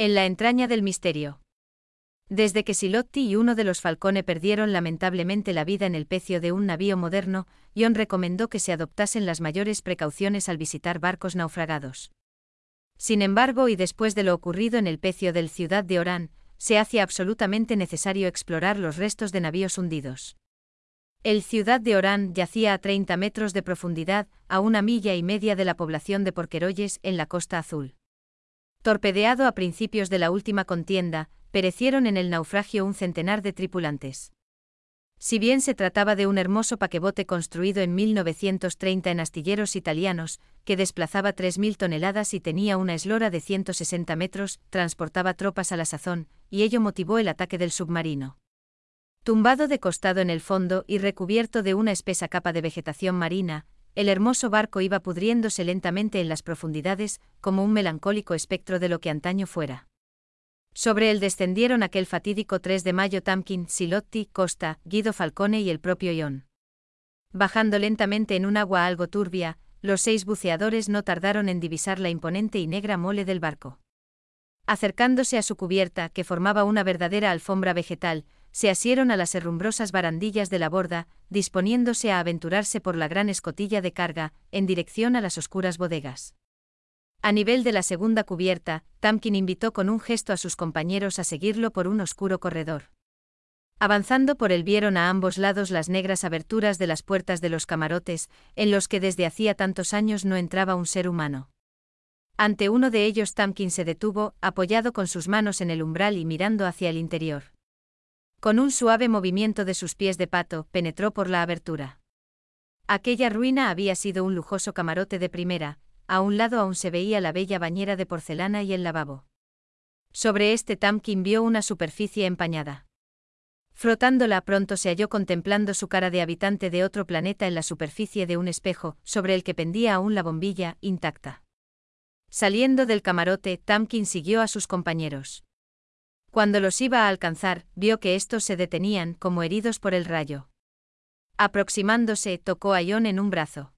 En la entraña del misterio. Desde que Silotti y uno de los Falcone perdieron lamentablemente la vida en el pecio de un navío moderno, John recomendó que se adoptasen las mayores precauciones al visitar barcos naufragados. Sin embargo, y después de lo ocurrido en el pecio del ciudad de Orán, se hacía absolutamente necesario explorar los restos de navíos hundidos. El ciudad de Orán yacía a 30 metros de profundidad, a una milla y media de la población de Porqueroyes, en la Costa Azul. Torpedeado a principios de la última contienda, perecieron en el naufragio un centenar de tripulantes. Si bien se trataba de un hermoso paquebote construido en 1930 en astilleros italianos, que desplazaba 3.000 toneladas y tenía una eslora de 160 metros, transportaba tropas a la sazón, y ello motivó el ataque del submarino. Tumbado de costado en el fondo y recubierto de una espesa capa de vegetación marina, el hermoso barco iba pudriéndose lentamente en las profundidades, como un melancólico espectro de lo que antaño fuera. Sobre él descendieron aquel fatídico 3 de mayo Tamkin, Silotti, Costa, Guido Falcone y el propio Ion. Bajando lentamente en un agua algo turbia, los seis buceadores no tardaron en divisar la imponente y negra mole del barco. Acercándose a su cubierta, que formaba una verdadera alfombra vegetal, se asieron a las herrumbrosas barandillas de la borda, disponiéndose a aventurarse por la gran escotilla de carga, en dirección a las oscuras bodegas. A nivel de la segunda cubierta, Tamkin invitó con un gesto a sus compañeros a seguirlo por un oscuro corredor. Avanzando por él vieron a ambos lados las negras aberturas de las puertas de los camarotes, en los que desde hacía tantos años no entraba un ser humano. Ante uno de ellos Tamkin se detuvo, apoyado con sus manos en el umbral y mirando hacia el interior. Con un suave movimiento de sus pies de pato, penetró por la abertura. Aquella ruina había sido un lujoso camarote de primera, a un lado aún se veía la bella bañera de porcelana y el lavabo. Sobre este Tamkin vio una superficie empañada. Frotándola pronto se halló contemplando su cara de habitante de otro planeta en la superficie de un espejo, sobre el que pendía aún la bombilla, intacta. Saliendo del camarote, Tamkin siguió a sus compañeros. Cuando los iba a alcanzar, vio que estos se detenían como heridos por el rayo. Aproximándose, tocó a Ion en un brazo.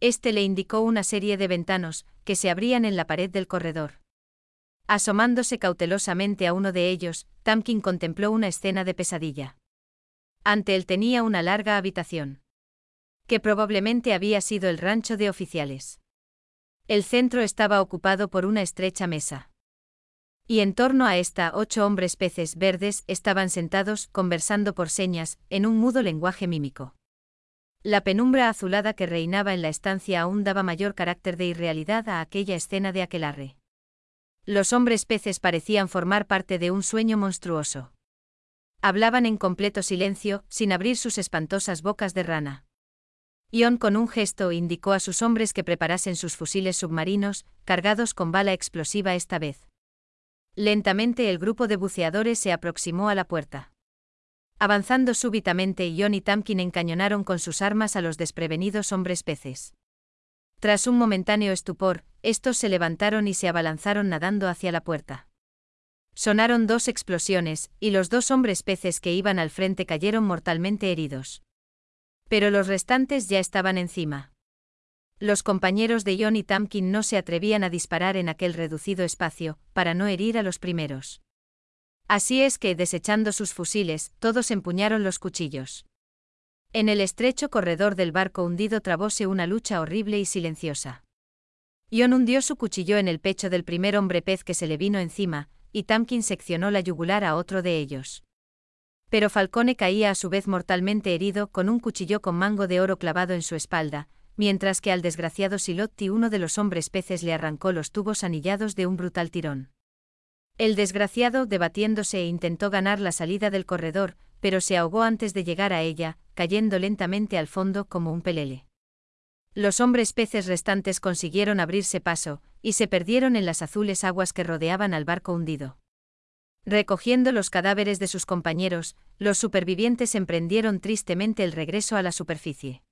Este le indicó una serie de ventanos, que se abrían en la pared del corredor. Asomándose cautelosamente a uno de ellos, Tamkin contempló una escena de pesadilla. Ante él tenía una larga habitación. Que probablemente había sido el rancho de oficiales. El centro estaba ocupado por una estrecha mesa. Y en torno a esta ocho hombres peces verdes estaban sentados, conversando por señas, en un mudo lenguaje mímico. La penumbra azulada que reinaba en la estancia aún daba mayor carácter de irrealidad a aquella escena de aquelarre. Los hombres peces parecían formar parte de un sueño monstruoso. Hablaban en completo silencio, sin abrir sus espantosas bocas de rana. Ion con un gesto indicó a sus hombres que preparasen sus fusiles submarinos, cargados con bala explosiva esta vez. Lentamente el grupo de buceadores se aproximó a la puerta. Avanzando súbitamente, John y Tamkin encañonaron con sus armas a los desprevenidos hombres peces. Tras un momentáneo estupor, estos se levantaron y se abalanzaron nadando hacia la puerta. Sonaron dos explosiones, y los dos hombres peces que iban al frente cayeron mortalmente heridos. Pero los restantes ya estaban encima. Los compañeros de John y Tamkin no se atrevían a disparar en aquel reducido espacio, para no herir a los primeros. Así es que, desechando sus fusiles, todos empuñaron los cuchillos. En el estrecho corredor del barco hundido trabóse una lucha horrible y silenciosa. John hundió su cuchillo en el pecho del primer hombre pez que se le vino encima, y Tamkin seccionó la yugular a otro de ellos. Pero Falcone caía a su vez mortalmente herido con un cuchillo con mango de oro clavado en su espalda, mientras que al desgraciado Silotti uno de los hombres peces le arrancó los tubos anillados de un brutal tirón. El desgraciado, debatiéndose, intentó ganar la salida del corredor, pero se ahogó antes de llegar a ella, cayendo lentamente al fondo como un pelele. Los hombres peces restantes consiguieron abrirse paso, y se perdieron en las azules aguas que rodeaban al barco hundido. Recogiendo los cadáveres de sus compañeros, los supervivientes emprendieron tristemente el regreso a la superficie.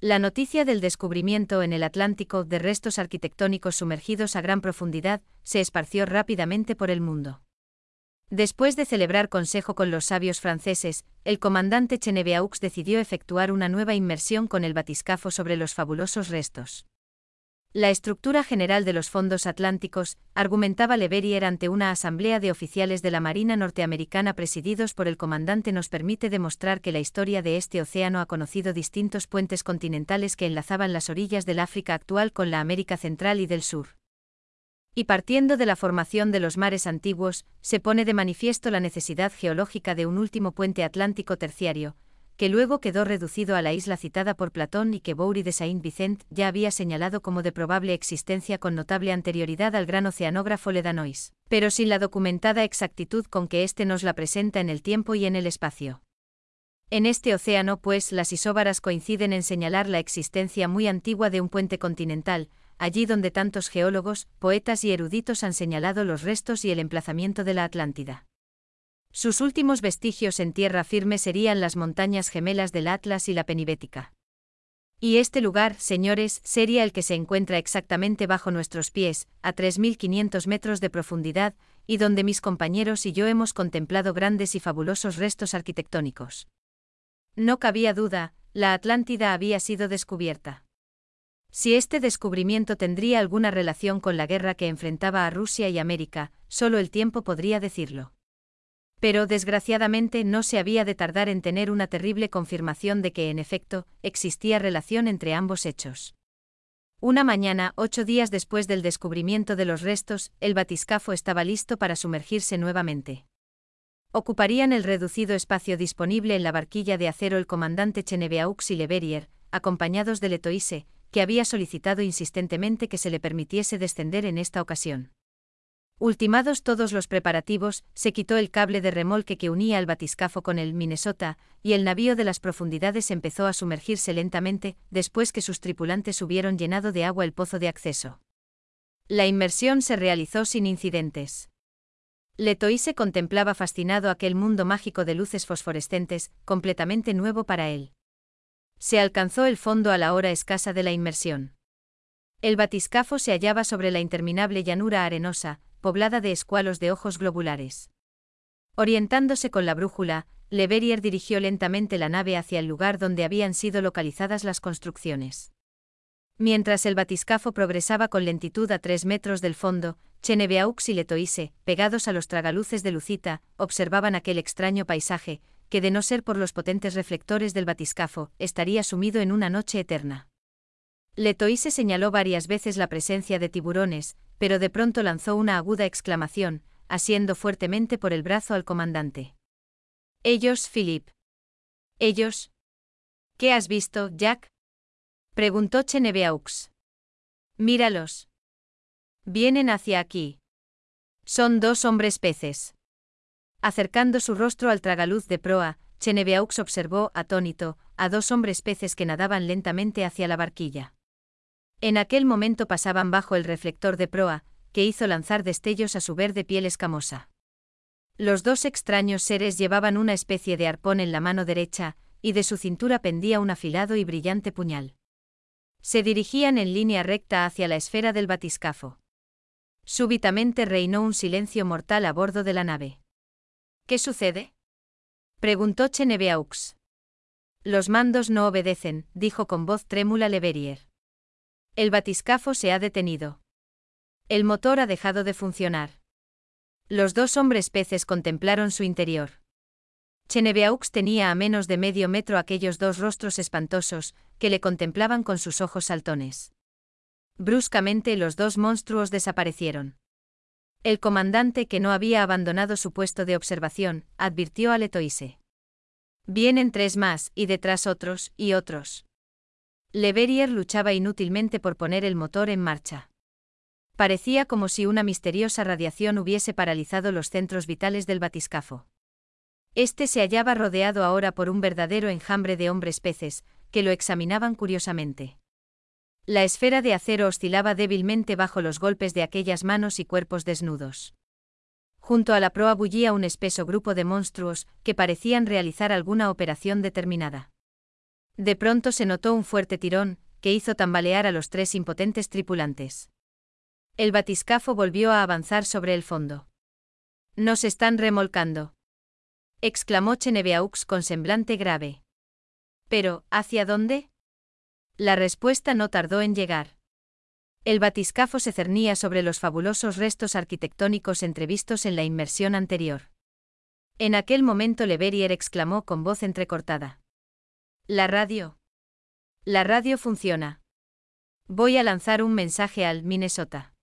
La noticia del descubrimiento en el Atlántico de restos arquitectónicos sumergidos a gran profundidad se esparció rápidamente por el mundo. Después de celebrar consejo con los sabios franceses, el comandante Cheneviaux decidió efectuar una nueva inmersión con el batiscafo sobre los fabulosos restos. La estructura general de los fondos atlánticos, argumentaba Leverrier ante una asamblea de oficiales de la Marina norteamericana presididos por el comandante, nos permite demostrar que la historia de este océano ha conocido distintos puentes continentales que enlazaban las orillas del África actual con la América Central y del Sur. Y partiendo de la formación de los mares antiguos, se pone de manifiesto la necesidad geológica de un último puente atlántico terciario, que luego quedó reducido a la isla citada por Platón y que Boury de Saint-Vicent ya había señalado como de probable existencia con notable anterioridad al gran oceanógrafo Ledanois, pero sin la documentada exactitud con que éste nos la presenta en el tiempo y en el espacio. En este océano, pues, las isóbaras coinciden en señalar la existencia muy antigua de un puente continental, allí donde tantos geólogos, poetas y eruditos han señalado los restos y el emplazamiento de la Atlántida. Sus últimos vestigios en tierra firme serían las montañas gemelas del Atlas y la Penibética. Y este lugar, señores, sería el que se encuentra exactamente bajo nuestros pies, a 3.500 metros de profundidad, y donde mis compañeros y yo hemos contemplado grandes y fabulosos restos arquitectónicos. No cabía duda, la Atlántida había sido descubierta. Si este descubrimiento tendría alguna relación con la guerra que enfrentaba a Rusia y América, solo el tiempo podría decirlo. Pero desgraciadamente no se había de tardar en tener una terrible confirmación de que en efecto existía relación entre ambos hechos. Una mañana, ocho días después del descubrimiento de los restos, el batiscafo estaba listo para sumergirse nuevamente. Ocuparían el reducido espacio disponible en la barquilla de acero el comandante Cheneviaux y Leverrier, acompañados de Letoise, que había solicitado insistentemente que se le permitiese descender en esta ocasión. Ultimados todos los preparativos, se quitó el cable de remolque que unía el batiscafo con el Minnesota, y el navío de las profundidades empezó a sumergirse lentamente, después que sus tripulantes hubieron llenado de agua el pozo de acceso. La inmersión se realizó sin incidentes. Letoise contemplaba fascinado aquel mundo mágico de luces fosforescentes, completamente nuevo para él. Se alcanzó el fondo a la hora escasa de la inmersión. El batiscafo se hallaba sobre la interminable llanura arenosa, poblada de escualos de ojos globulares. Orientándose con la brújula, Leverrier dirigió lentamente la nave hacia el lugar donde habían sido localizadas las construcciones. Mientras el batiscafo progresaba con lentitud a tres metros del fondo, Cheneviaux y Letoise, pegados a los tragaluces de Lucita, observaban aquel extraño paisaje, que de no ser por los potentes reflectores del batiscafo, estaría sumido en una noche eterna. Letoise señaló varias veces la presencia de tiburones, pero de pronto lanzó una aguda exclamación, asiendo fuertemente por el brazo al comandante. Ellos, Philip. Ellos. ¿Qué has visto, Jack? preguntó Cheneviaux. Míralos. Vienen hacia aquí. Son dos hombres peces. Acercando su rostro al tragaluz de proa, Cheneviaux observó, atónito, a dos hombres peces que nadaban lentamente hacia la barquilla. En aquel momento pasaban bajo el reflector de proa, que hizo lanzar destellos a su verde piel escamosa. Los dos extraños seres llevaban una especie de arpón en la mano derecha, y de su cintura pendía un afilado y brillante puñal. Se dirigían en línea recta hacia la esfera del batiscafo. Súbitamente reinó un silencio mortal a bordo de la nave. ¿Qué sucede? preguntó Cheneviaux. Los mandos no obedecen, dijo con voz trémula Leverrier. El batiscafo se ha detenido. El motor ha dejado de funcionar. Los dos hombres peces contemplaron su interior. Cheneviaux tenía a menos de medio metro aquellos dos rostros espantosos, que le contemplaban con sus ojos saltones. Bruscamente los dos monstruos desaparecieron. El comandante, que no había abandonado su puesto de observación, advirtió a Letoise. Vienen tres más, y detrás otros, y otros. Leverrier luchaba inútilmente por poner el motor en marcha. Parecía como si una misteriosa radiación hubiese paralizado los centros vitales del batiscafo. Este se hallaba rodeado ahora por un verdadero enjambre de hombres peces, que lo examinaban curiosamente. La esfera de acero oscilaba débilmente bajo los golpes de aquellas manos y cuerpos desnudos. Junto a la proa bullía un espeso grupo de monstruos que parecían realizar alguna operación determinada. De pronto se notó un fuerte tirón, que hizo tambalear a los tres impotentes tripulantes. El batiscafo volvió a avanzar sobre el fondo. Nos están remolcando. exclamó Cheneveaux con semblante grave. Pero, ¿hacia dónde? La respuesta no tardó en llegar. El batiscafo se cernía sobre los fabulosos restos arquitectónicos entrevistos en la inmersión anterior. En aquel momento Leverrier exclamó con voz entrecortada. La radio. La radio funciona. Voy a lanzar un mensaje al Minnesota.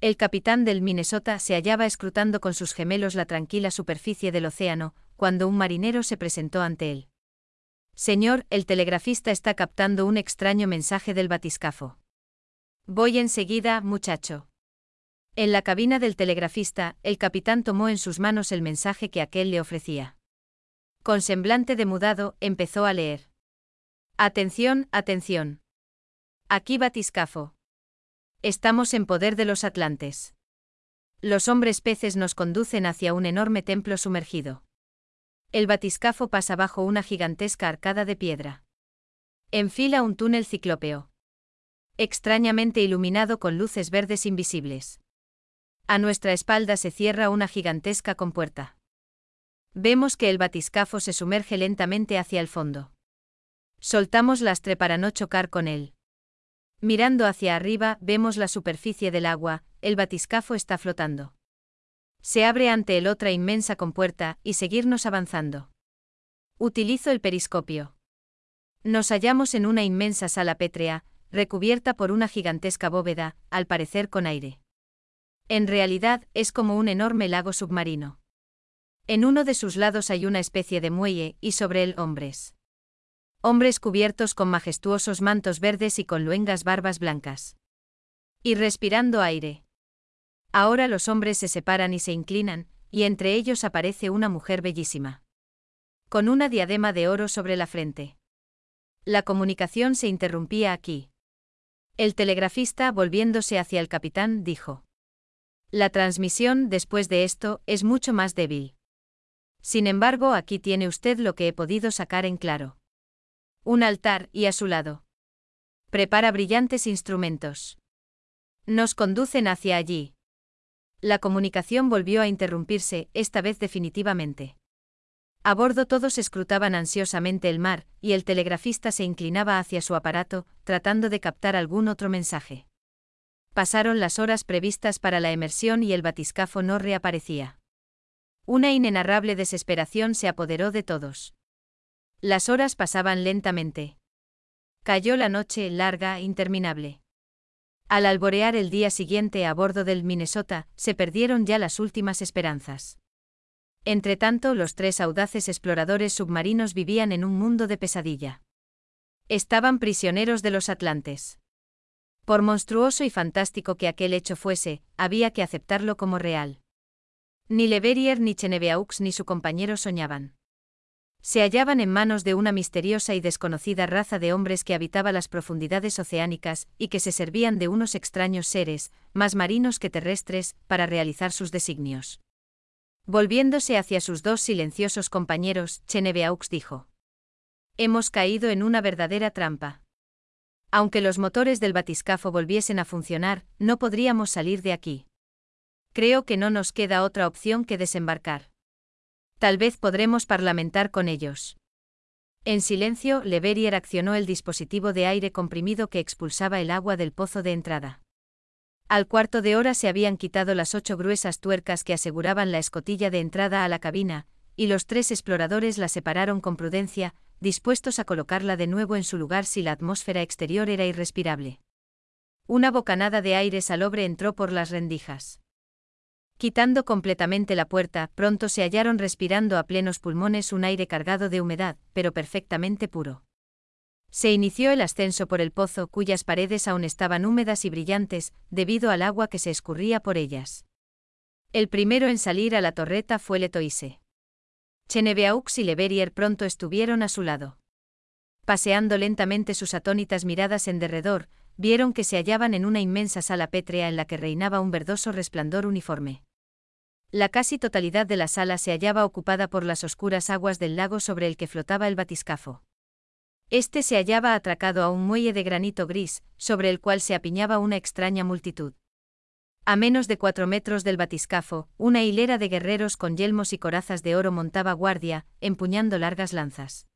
El capitán del Minnesota se hallaba escrutando con sus gemelos la tranquila superficie del océano, cuando un marinero se presentó ante él. Señor, el telegrafista está captando un extraño mensaje del batiscafo. Voy enseguida, muchacho. En la cabina del telegrafista, el capitán tomó en sus manos el mensaje que aquel le ofrecía. Con semblante demudado, empezó a leer. Atención, atención. Aquí batiscafo. Estamos en poder de los atlantes. Los hombres peces nos conducen hacia un enorme templo sumergido. El batiscafo pasa bajo una gigantesca arcada de piedra. Enfila un túnel ciclópeo. Extrañamente iluminado con luces verdes invisibles. A nuestra espalda se cierra una gigantesca compuerta. Vemos que el batiscafo se sumerge lentamente hacia el fondo. Soltamos lastre para no chocar con él. Mirando hacia arriba, vemos la superficie del agua, el batiscafo está flotando. Se abre ante él otra inmensa compuerta, y seguirnos avanzando. Utilizo el periscopio. Nos hallamos en una inmensa sala pétrea, recubierta por una gigantesca bóveda, al parecer con aire. En realidad, es como un enorme lago submarino. En uno de sus lados hay una especie de muelle, y sobre él hombres. Hombres cubiertos con majestuosos mantos verdes y con luengas barbas blancas. Y respirando aire. Ahora los hombres se separan y se inclinan, y entre ellos aparece una mujer bellísima. Con una diadema de oro sobre la frente. La comunicación se interrumpía aquí. El telegrafista, volviéndose hacia el capitán, dijo. La transmisión, después de esto, es mucho más débil. Sin embargo, aquí tiene usted lo que he podido sacar en claro. Un altar y a su lado. Prepara brillantes instrumentos. Nos conducen hacia allí. La comunicación volvió a interrumpirse, esta vez definitivamente. A bordo todos escrutaban ansiosamente el mar, y el telegrafista se inclinaba hacia su aparato, tratando de captar algún otro mensaje. Pasaron las horas previstas para la emersión y el batiscafo no reaparecía. Una inenarrable desesperación se apoderó de todos. Las horas pasaban lentamente. Cayó la noche larga, interminable. Al alborear el día siguiente a bordo del Minnesota, se perdieron ya las últimas esperanzas. Entretanto, los tres audaces exploradores submarinos vivían en un mundo de pesadilla. Estaban prisioneros de los Atlantes. Por monstruoso y fantástico que aquel hecho fuese, había que aceptarlo como real. Ni Leverrier ni Cheneveaux ni su compañero soñaban. Se hallaban en manos de una misteriosa y desconocida raza de hombres que habitaba las profundidades oceánicas y que se servían de unos extraños seres, más marinos que terrestres, para realizar sus designios. Volviéndose hacia sus dos silenciosos compañeros, Cheneveaux dijo. Hemos caído en una verdadera trampa. Aunque los motores del batiscafo volviesen a funcionar, no podríamos salir de aquí. Creo que no nos queda otra opción que desembarcar. Tal vez podremos parlamentar con ellos. En silencio, Leverrier accionó el dispositivo de aire comprimido que expulsaba el agua del pozo de entrada. Al cuarto de hora se habían quitado las ocho gruesas tuercas que aseguraban la escotilla de entrada a la cabina, y los tres exploradores la separaron con prudencia, dispuestos a colocarla de nuevo en su lugar si la atmósfera exterior era irrespirable. Una bocanada de aire salobre entró por las rendijas. Quitando completamente la puerta, pronto se hallaron respirando a plenos pulmones un aire cargado de humedad, pero perfectamente puro. Se inició el ascenso por el pozo cuyas paredes aún estaban húmedas y brillantes, debido al agua que se escurría por ellas. El primero en salir a la torreta fue Letoise. Cheneveaux y Leverrier pronto estuvieron a su lado. Paseando lentamente sus atónitas miradas en derredor, vieron que se hallaban en una inmensa sala pétrea en la que reinaba un verdoso resplandor uniforme. La casi totalidad de la sala se hallaba ocupada por las oscuras aguas del lago sobre el que flotaba el batiscafo. Este se hallaba atracado a un muelle de granito gris, sobre el cual se apiñaba una extraña multitud. A menos de cuatro metros del batiscafo, una hilera de guerreros con yelmos y corazas de oro montaba guardia, empuñando largas lanzas.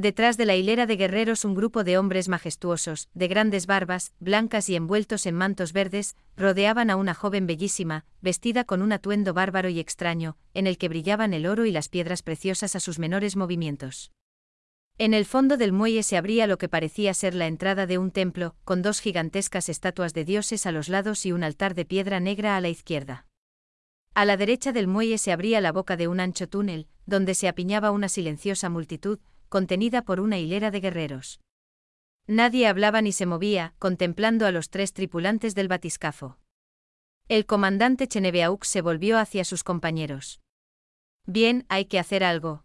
Detrás de la hilera de guerreros un grupo de hombres majestuosos, de grandes barbas, blancas y envueltos en mantos verdes, rodeaban a una joven bellísima, vestida con un atuendo bárbaro y extraño, en el que brillaban el oro y las piedras preciosas a sus menores movimientos. En el fondo del muelle se abría lo que parecía ser la entrada de un templo, con dos gigantescas estatuas de dioses a los lados y un altar de piedra negra a la izquierda. A la derecha del muelle se abría la boca de un ancho túnel, donde se apiñaba una silenciosa multitud, contenida por una hilera de guerreros. Nadie hablaba ni se movía, contemplando a los tres tripulantes del batiscafo. El comandante Cheneveaux se volvió hacia sus compañeros. Bien, hay que hacer algo,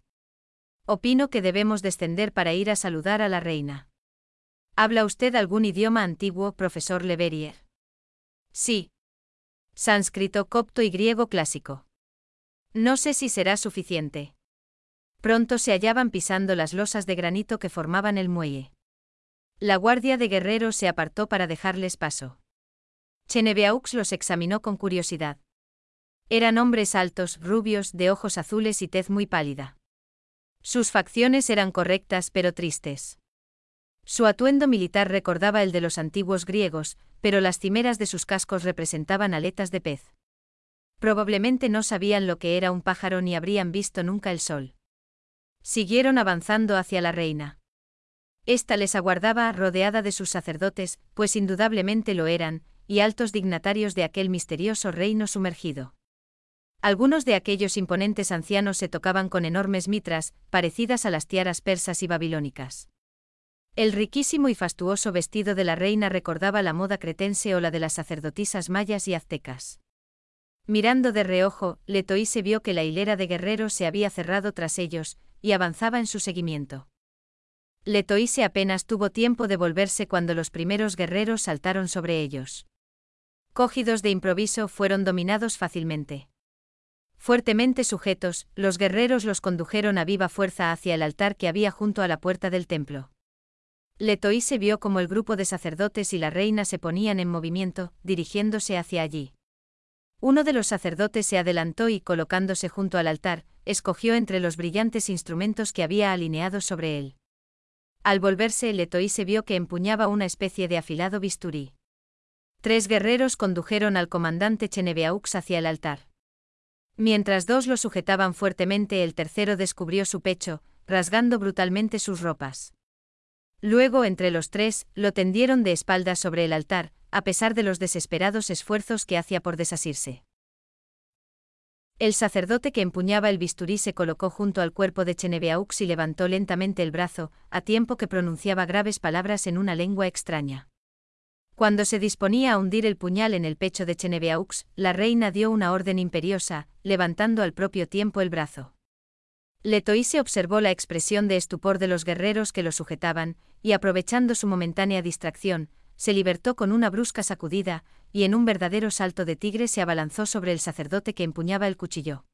Opino que debemos descender para ir a saludar a la reina. ¿Habla usted algún idioma antiguo, profesor Leverrier? Sí. Sánscrito, copto y griego clásico. No sé si será suficiente. Pronto se hallaban pisando las losas de granito que formaban el muelle. La guardia de guerreros se apartó para dejarles paso. Cheneveaux los examinó con curiosidad. Eran hombres altos, rubios, de ojos azules y tez muy pálida. Sus facciones eran correctas pero tristes. Su atuendo militar recordaba el de los antiguos griegos, pero las cimeras de sus cascos representaban aletas de pez. Probablemente no sabían lo que era un pájaro ni habrían visto nunca el sol. Siguieron avanzando hacia la reina. Esta les aguardaba rodeada de sus sacerdotes, pues indudablemente lo eran, y altos dignatarios de aquel misterioso reino sumergido. Algunos de aquellos imponentes ancianos se tocaban con enormes mitras, parecidas a las tiaras persas y babilónicas. El riquísimo y fastuoso vestido de la reina recordaba la moda cretense o la de las sacerdotisas mayas y aztecas. Mirando de reojo, Letoise vio que la hilera de guerreros se había cerrado tras ellos, y avanzaba en su seguimiento. Letoise apenas tuvo tiempo de volverse cuando los primeros guerreros saltaron sobre ellos. Cogidos de improviso fueron dominados fácilmente. Fuertemente sujetos, los guerreros los condujeron a viva fuerza hacia el altar que había junto a la puerta del templo. se vio como el grupo de sacerdotes y la reina se ponían en movimiento, dirigiéndose hacia allí. Uno de los sacerdotes se adelantó y, colocándose junto al altar, escogió entre los brillantes instrumentos que había alineados sobre él. Al volverse, se vio que empuñaba una especie de afilado bisturí. Tres guerreros condujeron al comandante Cheneveaux hacia el altar. Mientras dos lo sujetaban fuertemente, el tercero descubrió su pecho, rasgando brutalmente sus ropas. Luego, entre los tres, lo tendieron de espaldas sobre el altar, a pesar de los desesperados esfuerzos que hacía por desasirse. El sacerdote que empuñaba el bisturí se colocó junto al cuerpo de Cheneveaux y levantó lentamente el brazo, a tiempo que pronunciaba graves palabras en una lengua extraña. Cuando se disponía a hundir el puñal en el pecho de Cheneveaux, la reina dio una orden imperiosa, levantando al propio tiempo el brazo. Letoise observó la expresión de estupor de los guerreros que lo sujetaban, y aprovechando su momentánea distracción, se libertó con una brusca sacudida, y en un verdadero salto de tigre se abalanzó sobre el sacerdote que empuñaba el cuchillo.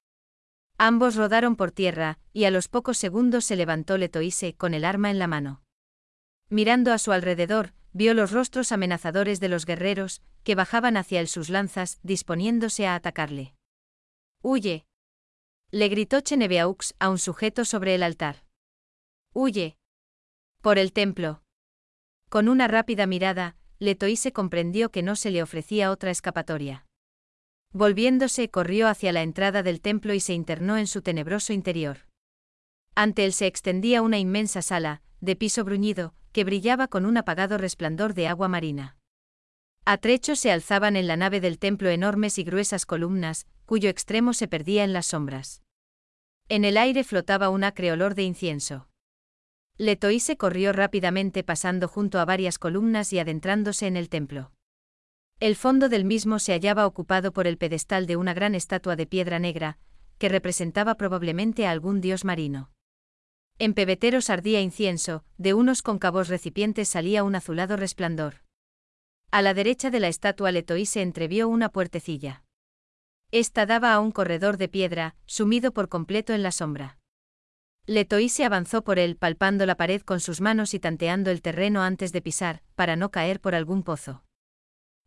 Ambos rodaron por tierra, y a los pocos segundos se levantó Letoise con el arma en la mano. Mirando a su alrededor, vio los rostros amenazadores de los guerreros, que bajaban hacia él sus lanzas, disponiéndose a atacarle. ¡Huye! le gritó Cheneveaux a un sujeto sobre el altar. ¡Huye! Por el templo. Con una rápida mirada, Letoise comprendió que no se le ofrecía otra escapatoria. Volviéndose, corrió hacia la entrada del templo y se internó en su tenebroso interior. Ante él se extendía una inmensa sala, de piso bruñido, que brillaba con un apagado resplandor de agua marina. A trechos se alzaban en la nave del templo enormes y gruesas columnas, cuyo extremo se perdía en las sombras. En el aire flotaba un acre olor de incienso. Letoise corrió rápidamente pasando junto a varias columnas y adentrándose en el templo. El fondo del mismo se hallaba ocupado por el pedestal de una gran estatua de piedra negra, que representaba probablemente a algún dios marino. En pebeteros ardía incienso, de unos cóncavos recipientes salía un azulado resplandor. A la derecha de la estatua Letoise entrevió una puertecilla. Esta daba a un corredor de piedra, sumido por completo en la sombra. Letoise avanzó por él palpando la pared con sus manos y tanteando el terreno antes de pisar, para no caer por algún pozo.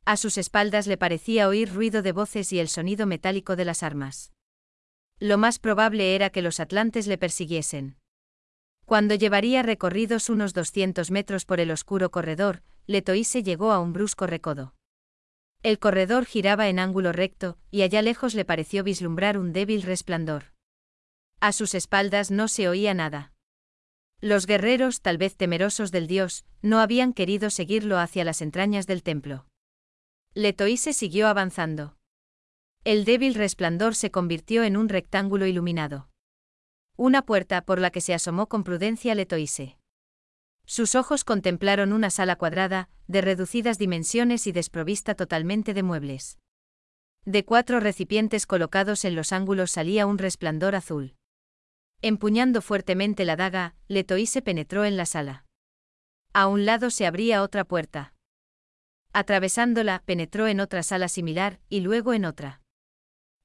A sus espaldas le parecía oír ruido de voces y el sonido metálico de las armas. Lo más probable era que los atlantes le persiguiesen. Cuando llevaría recorridos unos 200 metros por el oscuro corredor, Letoise llegó a un brusco recodo. El corredor giraba en ángulo recto, y allá lejos le pareció vislumbrar un débil resplandor. A sus espaldas no se oía nada. Los guerreros, tal vez temerosos del dios, no habían querido seguirlo hacia las entrañas del templo. Letoise siguió avanzando. El débil resplandor se convirtió en un rectángulo iluminado. Una puerta por la que se asomó con prudencia Letoise. Sus ojos contemplaron una sala cuadrada, de reducidas dimensiones y desprovista totalmente de muebles. De cuatro recipientes colocados en los ángulos salía un resplandor azul. Empuñando fuertemente la daga, Letoise penetró en la sala. A un lado se abría otra puerta. Atravesándola, penetró en otra sala similar, y luego en otra.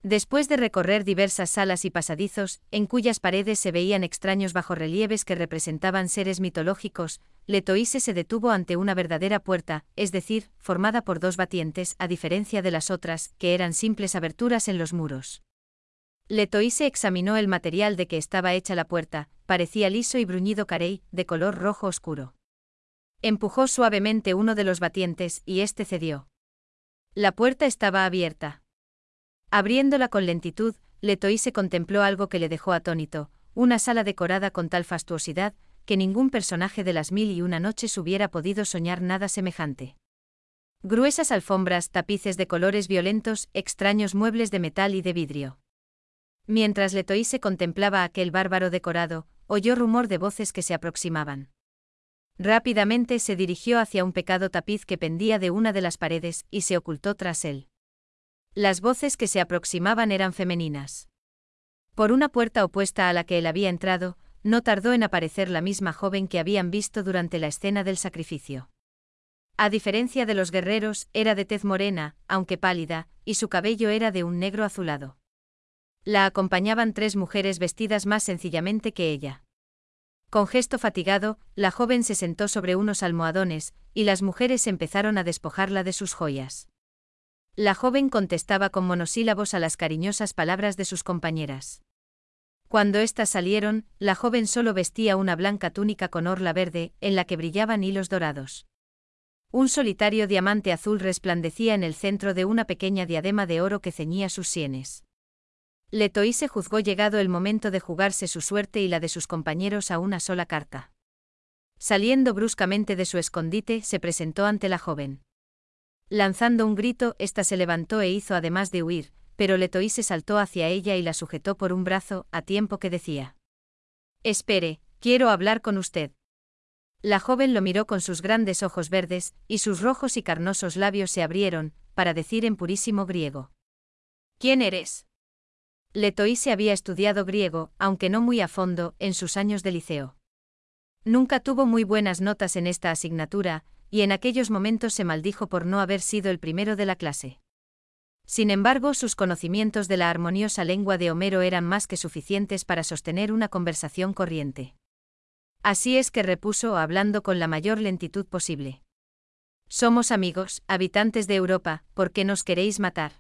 Después de recorrer diversas salas y pasadizos, en cuyas paredes se veían extraños bajorrelieves que representaban seres mitológicos, Letoise se detuvo ante una verdadera puerta, es decir, formada por dos batientes, a diferencia de las otras, que eran simples aberturas en los muros. Letoise examinó el material de que estaba hecha la puerta, parecía liso y bruñido carey, de color rojo oscuro. Empujó suavemente uno de los batientes y éste cedió. La puerta estaba abierta. Abriéndola con lentitud, Letoise contempló algo que le dejó atónito, una sala decorada con tal fastuosidad, que ningún personaje de las mil y una noches hubiera podido soñar nada semejante. Gruesas alfombras, tapices de colores violentos, extraños muebles de metal y de vidrio. Mientras Letoise contemplaba aquel bárbaro decorado, oyó rumor de voces que se aproximaban. Rápidamente se dirigió hacia un pecado tapiz que pendía de una de las paredes, y se ocultó tras él. Las voces que se aproximaban eran femeninas. Por una puerta opuesta a la que él había entrado, no tardó en aparecer la misma joven que habían visto durante la escena del sacrificio. A diferencia de los guerreros, era de tez morena, aunque pálida, y su cabello era de un negro azulado. La acompañaban tres mujeres vestidas más sencillamente que ella. Con gesto fatigado, la joven se sentó sobre unos almohadones, y las mujeres empezaron a despojarla de sus joyas. La joven contestaba con monosílabos a las cariñosas palabras de sus compañeras. Cuando éstas salieron, la joven solo vestía una blanca túnica con orla verde, en la que brillaban hilos dorados. Un solitario diamante azul resplandecía en el centro de una pequeña diadema de oro que ceñía sus sienes. Letoise juzgó llegado el momento de jugarse su suerte y la de sus compañeros a una sola carta. Saliendo bruscamente de su escondite, se presentó ante la joven. Lanzando un grito, ésta se levantó e hizo además de huir, pero Letoise saltó hacia ella y la sujetó por un brazo, a tiempo que decía. Espere, quiero hablar con usted. La joven lo miró con sus grandes ojos verdes, y sus rojos y carnosos labios se abrieron, para decir en purísimo griego. ¿Quién eres? Letoise había estudiado griego, aunque no muy a fondo, en sus años de liceo. Nunca tuvo muy buenas notas en esta asignatura, y en aquellos momentos se maldijo por no haber sido el primero de la clase. Sin embargo, sus conocimientos de la armoniosa lengua de Homero eran más que suficientes para sostener una conversación corriente. Así es que repuso hablando con la mayor lentitud posible. Somos amigos, habitantes de Europa, ¿por qué nos queréis matar?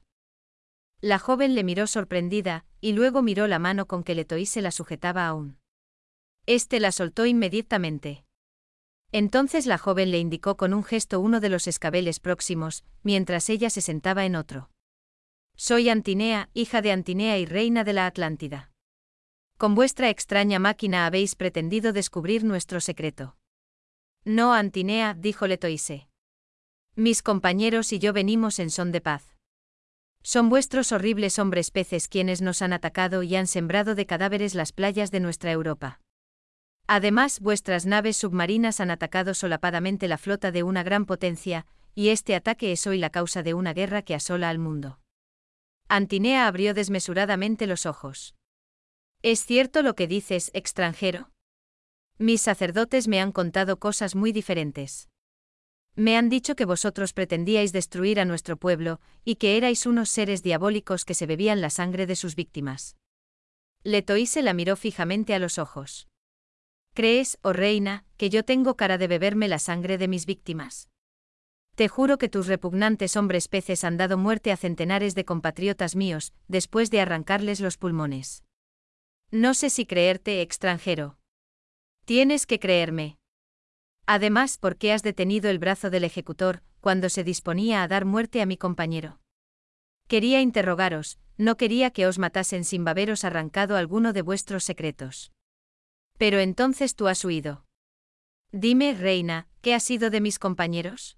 La joven le miró sorprendida, y luego miró la mano con que Letoise la sujetaba aún. Este la soltó inmediatamente. Entonces la joven le indicó con un gesto uno de los escabeles próximos, mientras ella se sentaba en otro. Soy Antinea, hija de Antinea y reina de la Atlántida. Con vuestra extraña máquina habéis pretendido descubrir nuestro secreto. No, Antinea, dijo Letoise. Mis compañeros y yo venimos en son de paz. Son vuestros horribles hombres peces quienes nos han atacado y han sembrado de cadáveres las playas de nuestra Europa. Además, vuestras naves submarinas han atacado solapadamente la flota de una gran potencia, y este ataque es hoy la causa de una guerra que asola al mundo. Antinea abrió desmesuradamente los ojos. ¿Es cierto lo que dices, extranjero? Mis sacerdotes me han contado cosas muy diferentes. Me han dicho que vosotros pretendíais destruir a nuestro pueblo, y que erais unos seres diabólicos que se bebían la sangre de sus víctimas. Letoise la miró fijamente a los ojos. ¿Crees, oh reina, que yo tengo cara de beberme la sangre de mis víctimas? Te juro que tus repugnantes hombres peces han dado muerte a centenares de compatriotas míos, después de arrancarles los pulmones. No sé si creerte extranjero. Tienes que creerme. Además, ¿por qué has detenido el brazo del ejecutor cuando se disponía a dar muerte a mi compañero? Quería interrogaros, no quería que os matasen sin haberos arrancado alguno de vuestros secretos. Pero entonces tú has huido. Dime, reina, ¿qué ha sido de mis compañeros?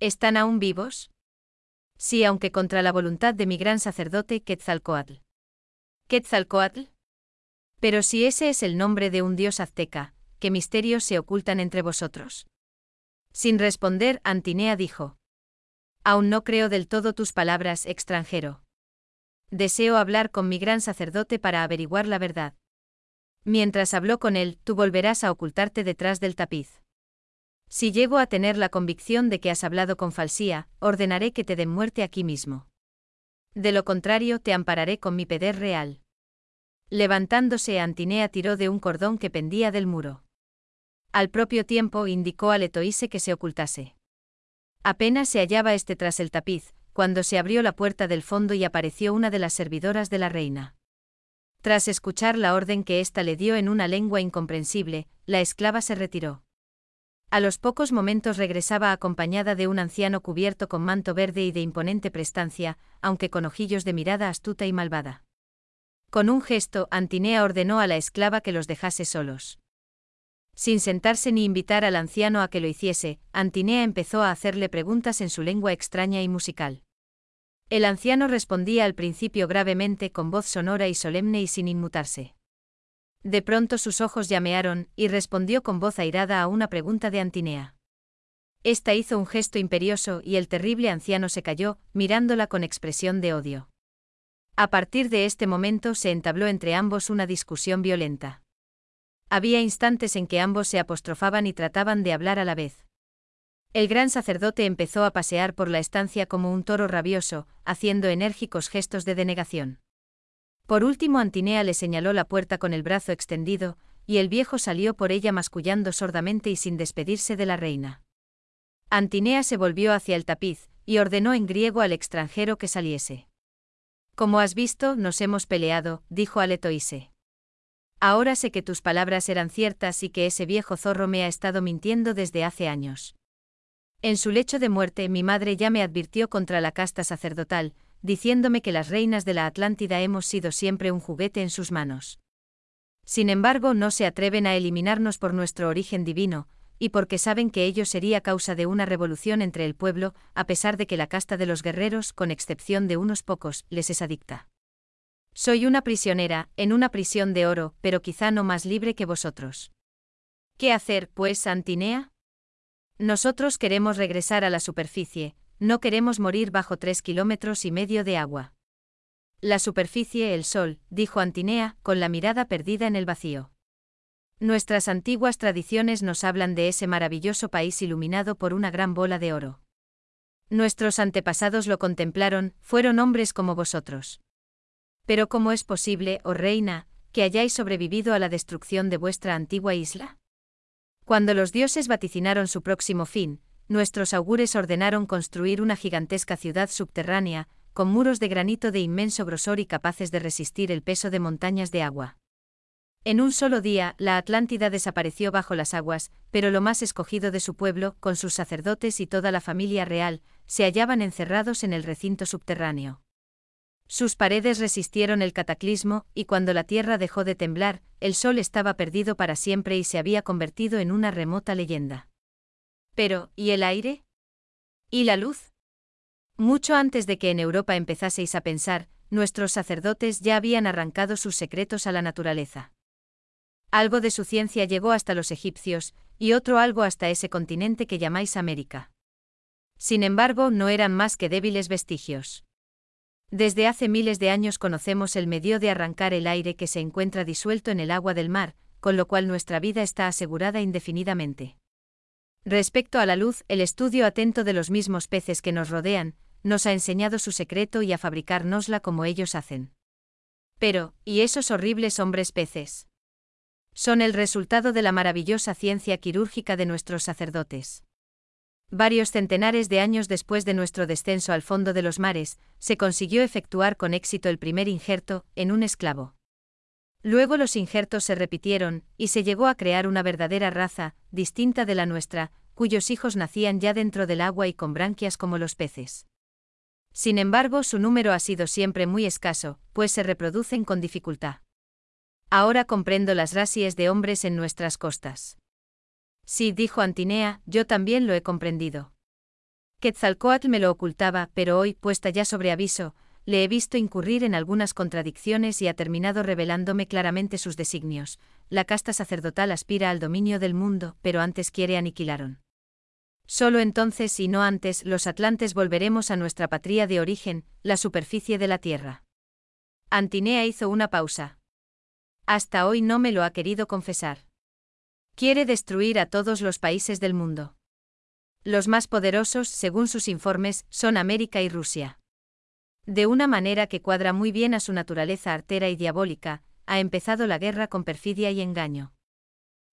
¿Están aún vivos? Sí, aunque contra la voluntad de mi gran sacerdote Quetzalcoatl. ¿Quetzalcoatl? Pero si ese es el nombre de un dios azteca, ¿qué misterios se ocultan entre vosotros? Sin responder, Antinea dijo. Aún no creo del todo tus palabras, extranjero. Deseo hablar con mi gran sacerdote para averiguar la verdad. Mientras habló con él, tú volverás a ocultarte detrás del tapiz. Si llego a tener la convicción de que has hablado con falsía, ordenaré que te den muerte aquí mismo. De lo contrario, te ampararé con mi poder real. Levantándose, Antinea tiró de un cordón que pendía del muro. Al propio tiempo indicó a Letoise que se ocultase. Apenas se hallaba este tras el tapiz, cuando se abrió la puerta del fondo y apareció una de las servidoras de la reina. Tras escuchar la orden que ésta le dio en una lengua incomprensible, la esclava se retiró. A los pocos momentos regresaba acompañada de un anciano cubierto con manto verde y de imponente prestancia, aunque con ojillos de mirada astuta y malvada. Con un gesto, Antinea ordenó a la esclava que los dejase solos. Sin sentarse ni invitar al anciano a que lo hiciese, Antinea empezó a hacerle preguntas en su lengua extraña y musical. El anciano respondía al principio gravemente con voz sonora y solemne y sin inmutarse. De pronto sus ojos llamearon, y respondió con voz airada a una pregunta de Antinea. Esta hizo un gesto imperioso y el terrible anciano se calló, mirándola con expresión de odio. A partir de este momento se entabló entre ambos una discusión violenta. Había instantes en que ambos se apostrofaban y trataban de hablar a la vez. El gran sacerdote empezó a pasear por la estancia como un toro rabioso, haciendo enérgicos gestos de denegación. Por último Antinea le señaló la puerta con el brazo extendido, y el viejo salió por ella mascullando sordamente y sin despedirse de la reina. Antinea se volvió hacia el tapiz, y ordenó en griego al extranjero que saliese. Como has visto, nos hemos peleado, dijo a Letoise. Ahora sé que tus palabras eran ciertas y que ese viejo zorro me ha estado mintiendo desde hace años. En su lecho de muerte mi madre ya me advirtió contra la casta sacerdotal, diciéndome que las reinas de la Atlántida hemos sido siempre un juguete en sus manos. Sin embargo, no se atreven a eliminarnos por nuestro origen divino, y porque saben que ello sería causa de una revolución entre el pueblo, a pesar de que la casta de los guerreros, con excepción de unos pocos, les es adicta. Soy una prisionera, en una prisión de oro, pero quizá no más libre que vosotros. ¿Qué hacer, pues, Antinea? Nosotros queremos regresar a la superficie, no queremos morir bajo tres kilómetros y medio de agua. La superficie, el sol, dijo Antinea, con la mirada perdida en el vacío. Nuestras antiguas tradiciones nos hablan de ese maravilloso país iluminado por una gran bola de oro. Nuestros antepasados lo contemplaron, fueron hombres como vosotros. Pero ¿cómo es posible, oh reina, que hayáis sobrevivido a la destrucción de vuestra antigua isla? Cuando los dioses vaticinaron su próximo fin, nuestros augures ordenaron construir una gigantesca ciudad subterránea, con muros de granito de inmenso grosor y capaces de resistir el peso de montañas de agua. En un solo día, la Atlántida desapareció bajo las aguas, pero lo más escogido de su pueblo, con sus sacerdotes y toda la familia real, se hallaban encerrados en el recinto subterráneo. Sus paredes resistieron el cataclismo, y cuando la tierra dejó de temblar, el sol estaba perdido para siempre y se había convertido en una remota leyenda. Pero, ¿y el aire? ¿Y la luz? Mucho antes de que en Europa empezaseis a pensar, nuestros sacerdotes ya habían arrancado sus secretos a la naturaleza. Algo de su ciencia llegó hasta los egipcios, y otro algo hasta ese continente que llamáis América. Sin embargo, no eran más que débiles vestigios. Desde hace miles de años conocemos el medio de arrancar el aire que se encuentra disuelto en el agua del mar, con lo cual nuestra vida está asegurada indefinidamente. Respecto a la luz, el estudio atento de los mismos peces que nos rodean, nos ha enseñado su secreto y a fabricárnosla como ellos hacen. Pero, ¿y esos horribles hombres peces? Son el resultado de la maravillosa ciencia quirúrgica de nuestros sacerdotes. Varios centenares de años después de nuestro descenso al fondo de los mares, se consiguió efectuar con éxito el primer injerto, en un esclavo. Luego los injertos se repitieron, y se llegó a crear una verdadera raza, distinta de la nuestra, cuyos hijos nacían ya dentro del agua y con branquias como los peces. Sin embargo, su número ha sido siempre muy escaso, pues se reproducen con dificultad. Ahora comprendo las rasies de hombres en nuestras costas. Sí, dijo Antinea, yo también lo he comprendido. Quetzalcoatl me lo ocultaba, pero hoy, puesta ya sobre aviso, le he visto incurrir en algunas contradicciones y ha terminado revelándome claramente sus designios. La casta sacerdotal aspira al dominio del mundo, pero antes quiere aniquilaron. Solo entonces y no antes los atlantes volveremos a nuestra patria de origen, la superficie de la Tierra. Antinea hizo una pausa. Hasta hoy no me lo ha querido confesar. Quiere destruir a todos los países del mundo. Los más poderosos, según sus informes, son América y Rusia. De una manera que cuadra muy bien a su naturaleza artera y diabólica, ha empezado la guerra con perfidia y engaño.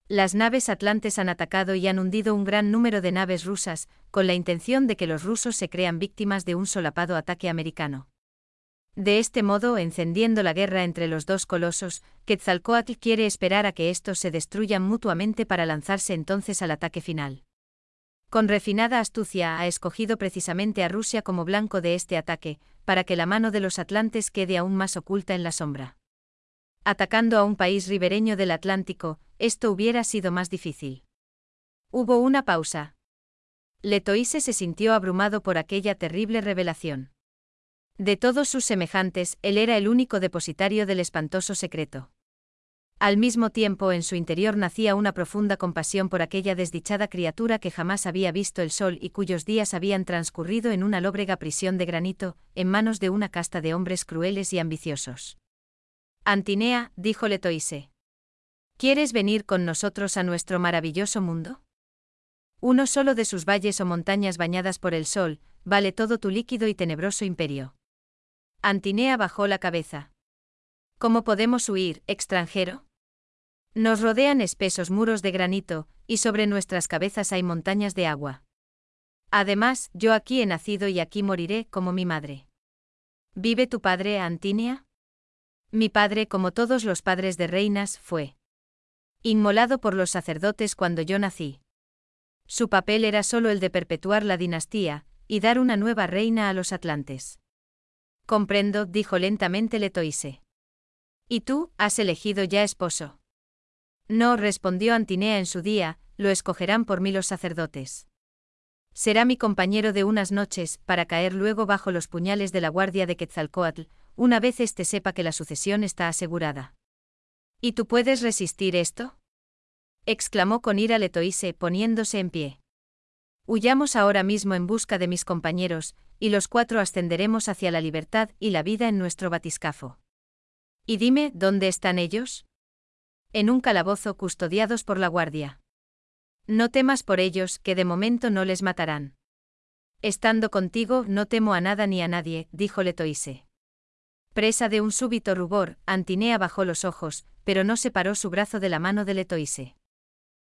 Las naves atlantes han atacado y han hundido un gran número de naves rusas, con la intención de que los rusos se crean víctimas de un solapado ataque americano. De este modo, encendiendo la guerra entre los dos colosos, Quetzalcoatl quiere esperar a que estos se destruyan mutuamente para lanzarse entonces al ataque final. Con refinada astucia ha escogido precisamente a Rusia como blanco de este ataque, para que la mano de los atlantes quede aún más oculta en la sombra. Atacando a un país ribereño del Atlántico, esto hubiera sido más difícil. Hubo una pausa. Letoise se sintió abrumado por aquella terrible revelación. De todos sus semejantes, él era el único depositario del espantoso secreto. Al mismo tiempo en su interior nacía una profunda compasión por aquella desdichada criatura que jamás había visto el sol y cuyos días habían transcurrido en una lóbrega prisión de granito, en manos de una casta de hombres crueles y ambiciosos. Antinea, dijo Letoise. ¿Quieres venir con nosotros a nuestro maravilloso mundo? Uno solo de sus valles o montañas bañadas por el sol, vale todo tu líquido y tenebroso imperio. Antinea bajó la cabeza. ¿Cómo podemos huir, extranjero? Nos rodean espesos muros de granito, y sobre nuestras cabezas hay montañas de agua. Además, yo aquí he nacido y aquí moriré como mi madre. ¿Vive tu padre, Antinia? Mi padre, como todos los padres de reinas, fue inmolado por los sacerdotes cuando yo nací. Su papel era solo el de perpetuar la dinastía, y dar una nueva reina a los atlantes. Comprendo, dijo lentamente Letoise. ¿Y tú, has elegido ya esposo? No, respondió Antinea en su día, lo escogerán por mí los sacerdotes. Será mi compañero de unas noches, para caer luego bajo los puñales de la guardia de Quetzalcoatl, una vez éste sepa que la sucesión está asegurada. ¿Y tú puedes resistir esto? exclamó con ira Letoise, poniéndose en pie. Huyamos ahora mismo en busca de mis compañeros, y los cuatro ascenderemos hacia la libertad y la vida en nuestro batiscafo. Y dime, ¿dónde están ellos? en un calabozo custodiados por la guardia. No temas por ellos, que de momento no les matarán. Estando contigo, no temo a nada ni a nadie, dijo Letoise. Presa de un súbito rubor, Antinea bajó los ojos, pero no separó su brazo de la mano de Letoise.